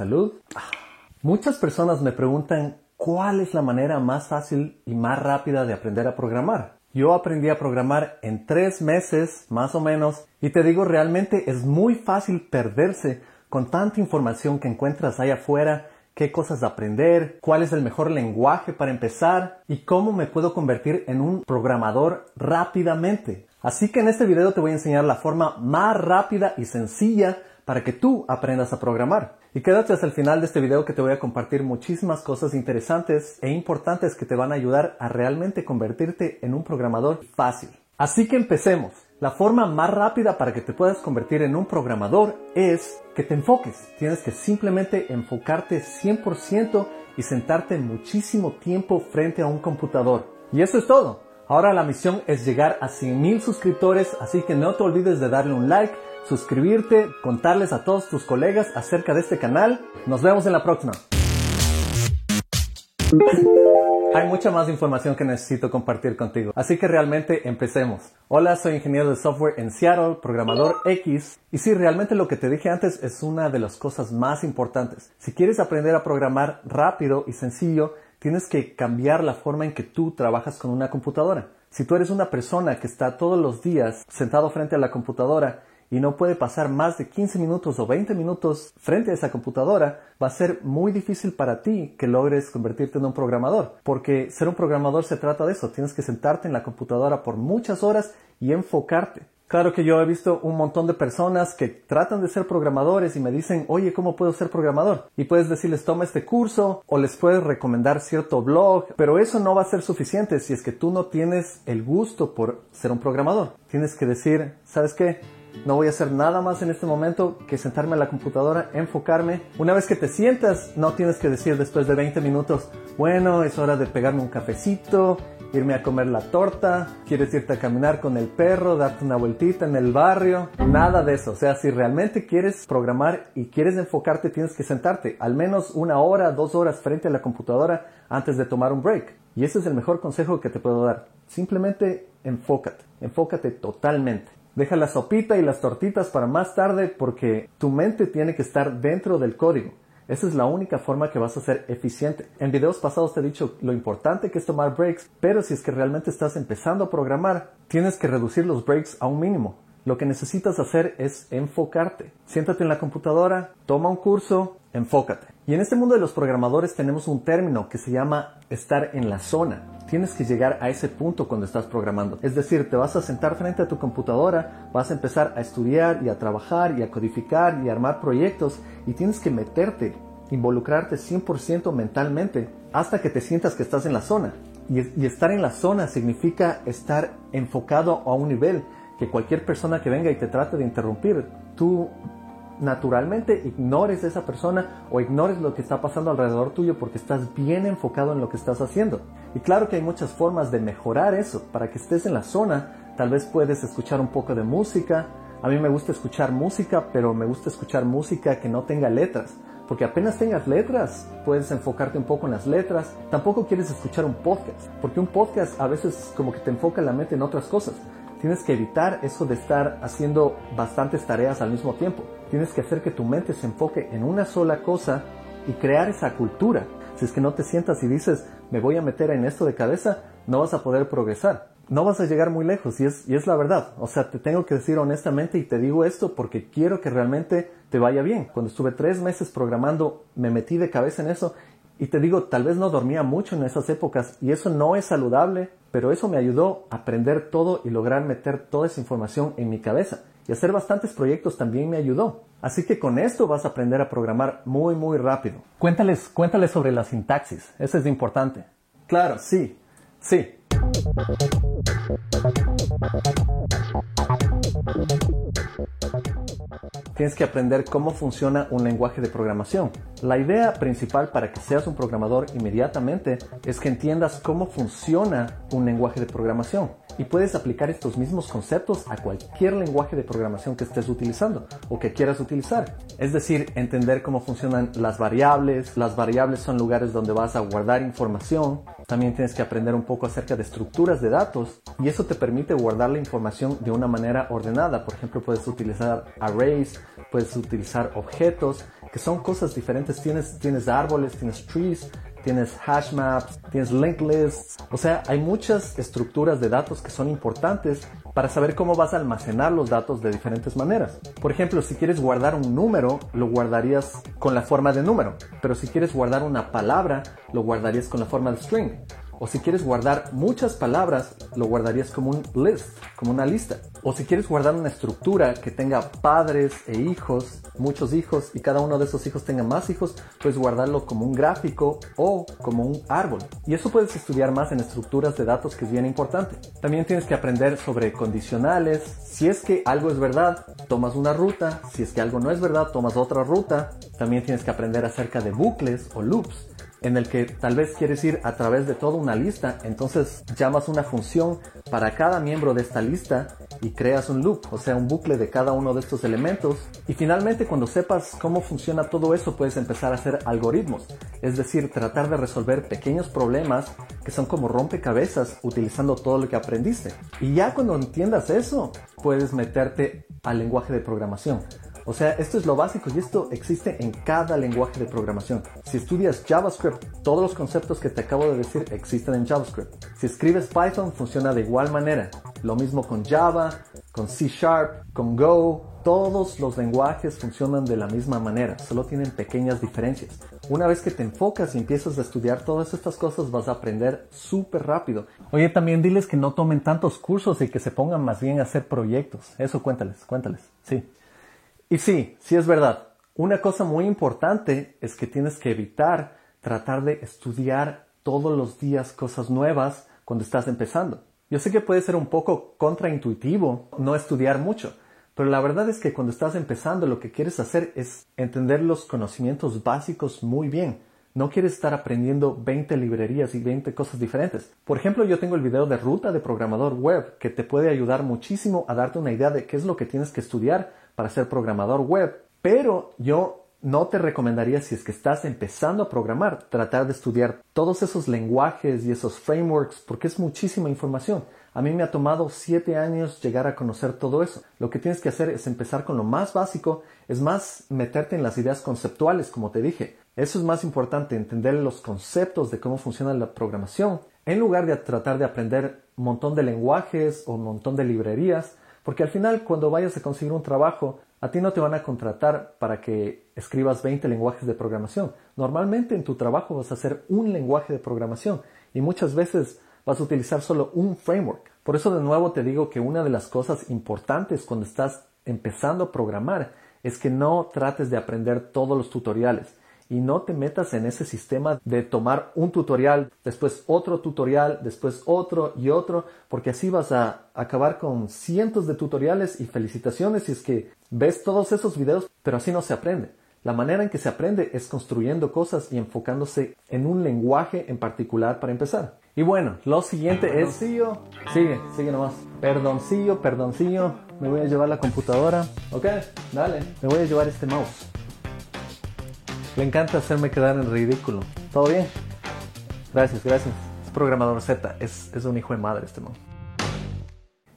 Salud. Muchas personas me preguntan cuál es la manera más fácil y más rápida de aprender a programar. Yo aprendí a programar en tres meses, más o menos, y te digo, realmente es muy fácil perderse con tanta información que encuentras allá afuera, qué cosas aprender, cuál es el mejor lenguaje para empezar y cómo me puedo convertir en un programador rápidamente. Así que en este video te voy a enseñar la forma más rápida y sencilla para que tú aprendas a programar. Y quédate hasta el final de este video que te voy a compartir muchísimas cosas interesantes e importantes que te van a ayudar a realmente convertirte en un programador fácil. Así que empecemos. La forma más rápida para que te puedas convertir en un programador es que te enfoques. Tienes que simplemente enfocarte 100% y sentarte muchísimo tiempo frente a un computador. Y eso es todo. Ahora la misión es llegar a 100.000 suscriptores, así que no te olvides de darle un like, suscribirte, contarles a todos tus colegas acerca de este canal. Nos vemos en la próxima. Hay mucha más información que necesito compartir contigo, así que realmente empecemos. Hola, soy ingeniero de software en Seattle, programador X, y sí, realmente lo que te dije antes es una de las cosas más importantes. Si quieres aprender a programar rápido y sencillo, tienes que cambiar la forma en que tú trabajas con una computadora. Si tú eres una persona que está todos los días sentado frente a la computadora y no puede pasar más de 15 minutos o 20 minutos frente a esa computadora, va a ser muy difícil para ti que logres convertirte en un programador. Porque ser un programador se trata de eso. Tienes que sentarte en la computadora por muchas horas y enfocarte. Claro que yo he visto un montón de personas que tratan de ser programadores y me dicen, oye, ¿cómo puedo ser programador? Y puedes decirles, toma este curso o les puedes recomendar cierto blog, pero eso no va a ser suficiente si es que tú no tienes el gusto por ser un programador. Tienes que decir, ¿sabes qué? No voy a hacer nada más en este momento que sentarme a la computadora, enfocarme. Una vez que te sientas, no tienes que decir después de 20 minutos, bueno, es hora de pegarme un cafecito, irme a comer la torta, quieres irte a caminar con el perro, darte una vueltita en el barrio, nada de eso. O sea, si realmente quieres programar y quieres enfocarte, tienes que sentarte al menos una hora, dos horas frente a la computadora antes de tomar un break. Y ese es el mejor consejo que te puedo dar. Simplemente enfócate, enfócate totalmente. Deja la sopita y las tortitas para más tarde porque tu mente tiene que estar dentro del código. Esa es la única forma que vas a ser eficiente. En videos pasados te he dicho lo importante que es tomar breaks, pero si es que realmente estás empezando a programar, tienes que reducir los breaks a un mínimo. Lo que necesitas hacer es enfocarte. Siéntate en la computadora, toma un curso, enfócate. Y en este mundo de los programadores tenemos un término que se llama estar en la zona. Tienes que llegar a ese punto cuando estás programando. Es decir, te vas a sentar frente a tu computadora, vas a empezar a estudiar y a trabajar y a codificar y a armar proyectos y tienes que meterte, involucrarte 100% mentalmente hasta que te sientas que estás en la zona. Y, y estar en la zona significa estar enfocado a un nivel que cualquier persona que venga y te trate de interrumpir, tú naturalmente ignores a esa persona o ignores lo que está pasando alrededor tuyo porque estás bien enfocado en lo que estás haciendo. Y claro que hay muchas formas de mejorar eso. Para que estés en la zona, tal vez puedes escuchar un poco de música. A mí me gusta escuchar música, pero me gusta escuchar música que no tenga letras. Porque apenas tengas letras, puedes enfocarte un poco en las letras. Tampoco quieres escuchar un podcast, porque un podcast a veces como que te enfoca la mente en otras cosas. Tienes que evitar eso de estar haciendo bastantes tareas al mismo tiempo. Tienes que hacer que tu mente se enfoque en una sola cosa y crear esa cultura. Si es que no te sientas y dices, me voy a meter en esto de cabeza, no vas a poder progresar. No vas a llegar muy lejos y es, la verdad. O sea, te tengo que decir honestamente y te digo esto porque quiero que realmente te vaya bien. Cuando estuve tres meses programando, me metí de cabeza en eso y te digo, tal vez no dormía mucho en esas épocas y eso no es saludable, pero eso me ayudó a aprender todo y lograr meter toda esa información en mi cabeza. Y hacer bastantes proyectos también me ayudó. Así que con esto vas a aprender a programar muy muy rápido. Cuéntales, cuéntales sobre la sintaxis, eso es importante. Claro, sí, sí. Tienes que aprender cómo funciona un lenguaje de programación. La idea principal para que seas un programador inmediatamente es que entiendas cómo funciona un lenguaje de programación y puedes aplicar estos mismos conceptos a cualquier lenguaje de programación que estés utilizando o que quieras utilizar. Es decir, entender cómo funcionan las variables. Las variables son lugares donde vas a guardar información. También tienes que aprender un poco acerca de estructuras de datos y eso te permite guardar la información de una manera ordenada. Por ejemplo, puedes utilizar arrays, puedes utilizar objetos que son cosas diferentes. Tienes, tienes árboles, tienes trees, tienes hash maps, tienes linked lists. O sea, hay muchas estructuras de datos que son importantes para saber cómo vas a almacenar los datos de diferentes maneras. Por ejemplo, si quieres guardar un número, lo guardarías con la forma de número. Pero si quieres guardar una palabra, lo guardarías con la forma de string. O si quieres guardar muchas palabras, lo guardarías como un list, como una lista. O si quieres guardar una estructura que tenga padres e hijos, muchos hijos, y cada uno de esos hijos tenga más hijos, puedes guardarlo como un gráfico o como un árbol. Y eso puedes estudiar más en estructuras de datos que es bien importante. También tienes que aprender sobre condicionales. Si es que algo es verdad, tomas una ruta. Si es que algo no es verdad, tomas otra ruta. También tienes que aprender acerca de bucles o loops en el que tal vez quieres ir a través de toda una lista, entonces llamas una función para cada miembro de esta lista y creas un loop, o sea, un bucle de cada uno de estos elementos. Y finalmente, cuando sepas cómo funciona todo eso, puedes empezar a hacer algoritmos, es decir, tratar de resolver pequeños problemas que son como rompecabezas utilizando todo lo que aprendiste. Y ya cuando entiendas eso, puedes meterte al lenguaje de programación. O sea, esto es lo básico y esto existe en cada lenguaje de programación. Si estudias JavaScript, todos los conceptos que te acabo de decir existen en JavaScript. Si escribes Python, funciona de igual manera. Lo mismo con Java, con C Sharp, con Go. Todos los lenguajes funcionan de la misma manera, solo tienen pequeñas diferencias. Una vez que te enfocas y empiezas a estudiar todas estas cosas, vas a aprender súper rápido. Oye, también diles que no tomen tantos cursos y que se pongan más bien a hacer proyectos. Eso cuéntales, cuéntales. Sí. Y sí, sí es verdad. Una cosa muy importante es que tienes que evitar tratar de estudiar todos los días cosas nuevas cuando estás empezando. Yo sé que puede ser un poco contraintuitivo no estudiar mucho, pero la verdad es que cuando estás empezando lo que quieres hacer es entender los conocimientos básicos muy bien. No quieres estar aprendiendo 20 librerías y 20 cosas diferentes. Por ejemplo, yo tengo el video de ruta de programador web que te puede ayudar muchísimo a darte una idea de qué es lo que tienes que estudiar para ser programador web, pero yo no te recomendaría si es que estás empezando a programar, tratar de estudiar todos esos lenguajes y esos frameworks porque es muchísima información. A mí me ha tomado siete años llegar a conocer todo eso. Lo que tienes que hacer es empezar con lo más básico, es más meterte en las ideas conceptuales, como te dije. Eso es más importante, entender los conceptos de cómo funciona la programación, en lugar de tratar de aprender un montón de lenguajes o un montón de librerías porque al final, cuando vayas a conseguir un trabajo, a ti no te van a contratar para que escribas 20 lenguajes de programación. Normalmente en tu trabajo vas a hacer un lenguaje de programación y muchas veces vas a utilizar solo un framework. Por eso de nuevo te digo que una de las cosas importantes cuando estás empezando a programar es que no trates de aprender todos los tutoriales y no te metas en ese sistema de tomar un tutorial, después otro tutorial, después otro y otro, porque así vas a acabar con cientos de tutoriales y felicitaciones si es que ves todos esos videos, pero así no se aprende. La manera en que se aprende es construyendo cosas y enfocándose en un lenguaje en particular para empezar. Y bueno, lo siguiente es... Sigue, sigue nomás. Perdoncillo, perdoncillo. Me voy a llevar la computadora. Ok, dale. Me voy a llevar este mouse. Le encanta hacerme quedar en ridículo. ¿Todo bien? Gracias, gracias. Es programador Z, es, es un hijo de madre este mouse.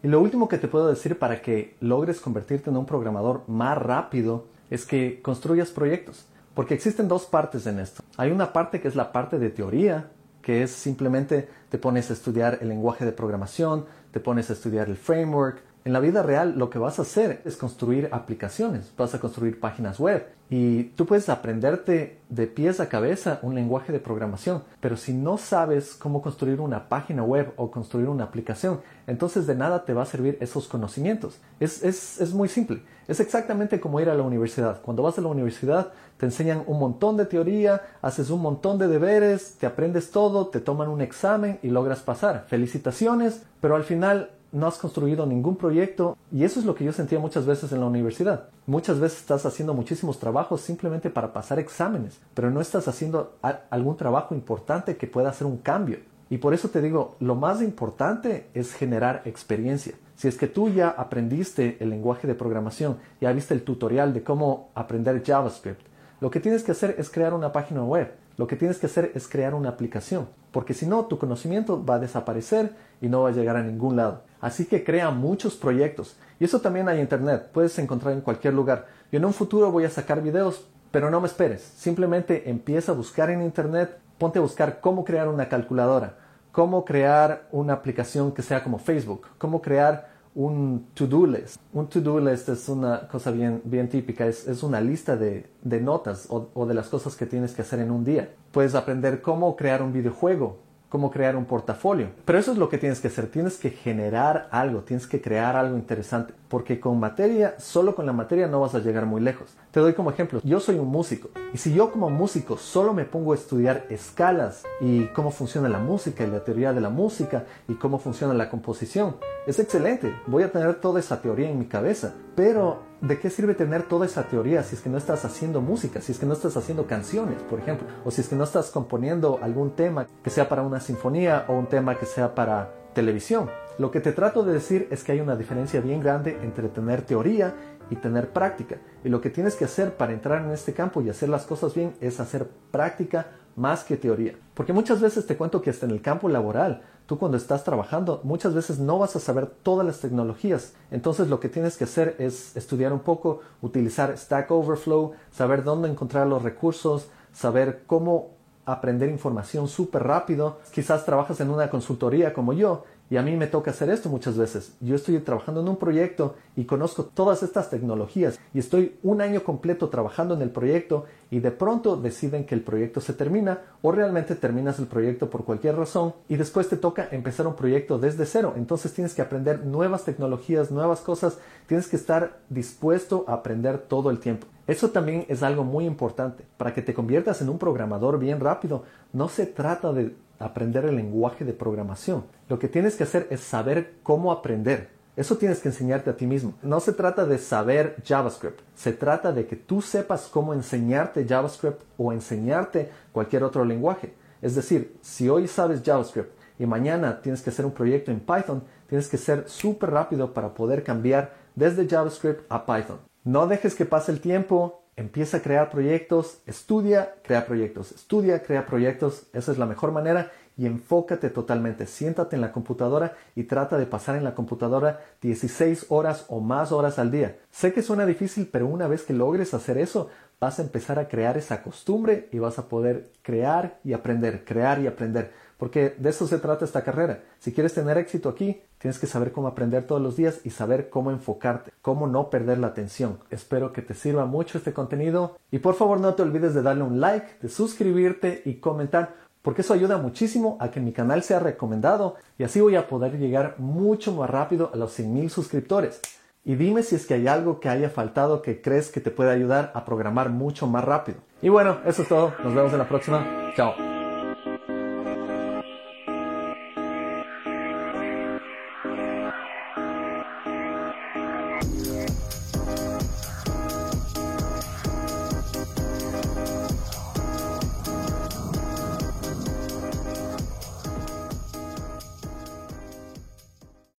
Y lo último que te puedo decir para que logres convertirte en un programador más rápido es que construyas proyectos. Porque existen dos partes en esto. Hay una parte que es la parte de teoría, que es simplemente te pones a estudiar el lenguaje de programación, te pones a estudiar el framework, en la vida real lo que vas a hacer es construir aplicaciones, vas a construir páginas web y tú puedes aprenderte de pies a cabeza un lenguaje de programación, pero si no sabes cómo construir una página web o construir una aplicación, entonces de nada te va a servir esos conocimientos. Es, es muy simple, es exactamente como ir a la universidad. Cuando vas a la universidad te enseñan un montón de teoría, haces un montón de deberes, te aprendes todo, te toman un examen y logras pasar. Felicitaciones, pero al final no has construido ningún proyecto y eso es lo que yo sentía muchas veces en la universidad. Muchas veces estás haciendo muchísimos trabajos simplemente para pasar exámenes, pero no estás haciendo algún trabajo importante que pueda hacer un cambio. Y por eso te digo, lo más importante es generar experiencia. Si es que tú ya aprendiste el lenguaje de programación, ya viste el tutorial de cómo aprender JavaScript, lo que tienes que hacer es crear una página web. Lo que tienes que hacer es crear una aplicación, porque si no, tu conocimiento va a desaparecer y no va a llegar a ningún lado. Así que crea muchos proyectos. Y eso también hay internet, puedes encontrar en cualquier lugar. Yo en un futuro voy a sacar videos Pero no me esperes, simplemente empieza a buscar en internet, ponte a buscar cómo crear una calculadora, cómo crear una aplicación que sea como Facebook, cómo crear un to-do list. Un to-do list es una cosa bien, bien típica, es, es una lista de, de notas o, o, de las cosas que tienes que hacer en un día. Puedes aprender cómo crear un videojuego, cómo crear un portafolio. Pero eso es lo que tienes que hacer, tienes que generar algo, tienes que crear algo interesante, porque con materia, solo con la materia no vas a llegar muy lejos. Te doy como ejemplo, yo soy un músico, y si yo como músico solo me pongo a estudiar escalas y cómo funciona la música y la teoría de la música y cómo funciona la composición, es excelente, voy a tener toda esa teoría en mi cabeza, pero ¿de qué sirve tener toda esa teoría si es que no estás haciendo música, si es que no estás haciendo canciones, por ejemplo, o si es que no estás componiendo algún tema que sea para una sinfonía o un tema que sea para televisión? Lo que te trato de decir es que hay una diferencia bien grande entre tener teoría y tener práctica. Y lo que tienes que hacer para entrar en este campo y hacer las cosas bien es hacer práctica más que teoría. Porque muchas veces te cuento que hasta en el campo laboral Tú cuando estás trabajando muchas veces no vas a saber todas las tecnologías. Entonces lo que tienes que hacer es estudiar un poco, utilizar Stack Overflow, saber dónde encontrar los recursos, saber cómo aprender información súper rápido. Quizás trabajas en una consultoría como yo y a mí me toca hacer esto muchas veces. Yo estoy trabajando en un proyecto y conozco todas estas tecnologías y estoy un año completo trabajando en el proyecto y de pronto deciden que el proyecto se termina o realmente terminas el proyecto por cualquier razón y después te toca empezar un proyecto desde cero. Entonces tienes que aprender nuevas tecnologías, nuevas cosas. Tienes que estar dispuesto a aprender todo el tiempo. Eso también es algo muy importante. Para que te conviertas en un programador bien rápido, no se trata de aprender el lenguaje de programación. Lo que tienes que hacer es saber cómo aprender. Eso tienes que enseñarte a ti mismo. No se trata de saber JavaScript, se trata de que tú sepas cómo enseñarte JavaScript o enseñarte cualquier otro lenguaje. Es decir, si hoy sabes JavaScript y mañana tienes que hacer un proyecto en Python, tienes que ser súper rápido para poder cambiar desde JavaScript a Python. No dejes que pase el tiempo, empieza a crear proyectos, estudia, crea proyectos, estudia, crea proyectos, esa es la mejor manera y enfócate totalmente, siéntate en la computadora y trata de pasar en la computadora 16 horas o más horas al día. Sé que suena difícil, pero una vez que logres hacer eso, vas a empezar a crear esa costumbre y vas a poder crear y aprender, crear y aprender. Porque de eso se trata esta carrera. Si quieres tener éxito aquí, tienes que saber cómo aprender todos los días y saber cómo enfocarte, cómo no perder la atención. Espero que te sirva mucho este contenido y por favor no te olvides de darle un like, de suscribirte y comentar porque eso ayuda muchísimo a que mi canal sea recomendado y así voy a poder llegar mucho más rápido a los 100.000 suscriptores. Y dime si es que hay algo que haya faltado que crees que te puede ayudar a programar mucho más rápido. Y bueno, eso es todo. Nos vemos en la próxima. Chao.